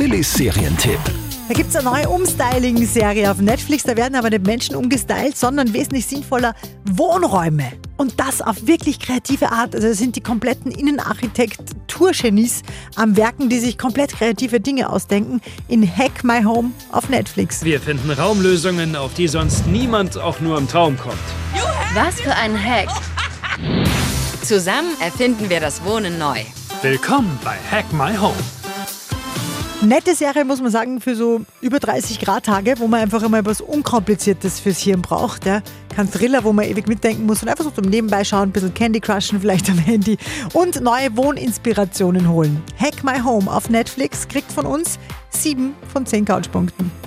Silly Serientipp. Da gibt es eine neue Umstyling-Serie auf Netflix. Da werden aber nicht Menschen umgestylt, sondern wesentlich sinnvoller Wohnräume. Und das auf wirklich kreative Art. Also das sind die kompletten Innenarchitekturgenies am Werken, die sich komplett kreative Dinge ausdenken. In Hack My Home auf Netflix. Wir finden Raumlösungen, auf die sonst niemand auch nur im Traum kommt. Was für ein Hack. Zusammen erfinden wir das Wohnen neu. Willkommen bei Hack My Home. Nette Serie, muss man sagen, für so über 30 Grad Tage, wo man einfach immer was Unkompliziertes fürs Hirn braucht. Ja. Kein Thriller, wo man ewig mitdenken muss und einfach so zum Nebenbei schauen, ein bisschen Candy Crushen vielleicht am Handy und neue Wohninspirationen holen. Hack My Home auf Netflix kriegt von uns 7 von 10 Couchpunkten.